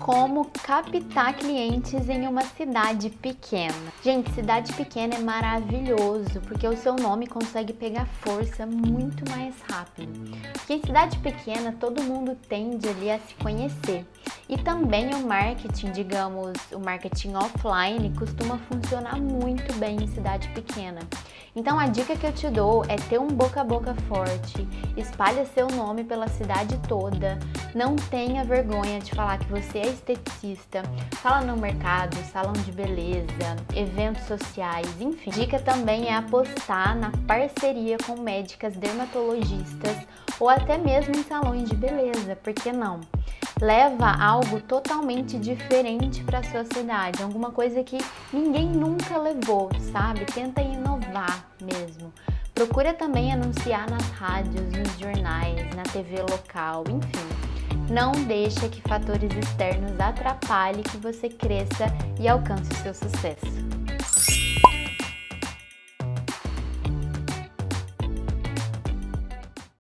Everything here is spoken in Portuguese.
como captar clientes em uma cidade pequena. Gente, cidade pequena é maravilhoso porque o seu nome consegue pegar força muito mais rápido. Porque em cidade pequena todo mundo tende ali a se conhecer. E também o marketing, digamos, o marketing offline costuma funcionar muito bem em cidade pequena. Então a dica que eu te dou é ter um boca a boca forte, espalha seu nome pela cidade toda, não tenha vergonha de falar que você é esteticista, fala no mercado, salão de beleza, eventos sociais, enfim. Dica também é apostar na parceria com médicas dermatologistas ou até mesmo em salões de beleza, por que não? leva algo totalmente diferente para sua cidade, alguma coisa que ninguém nunca levou, sabe? Tenta inovar mesmo. Procura também anunciar nas rádios, nos jornais, na TV local, enfim. Não deixa que fatores externos atrapalhem que você cresça e alcance o seu sucesso.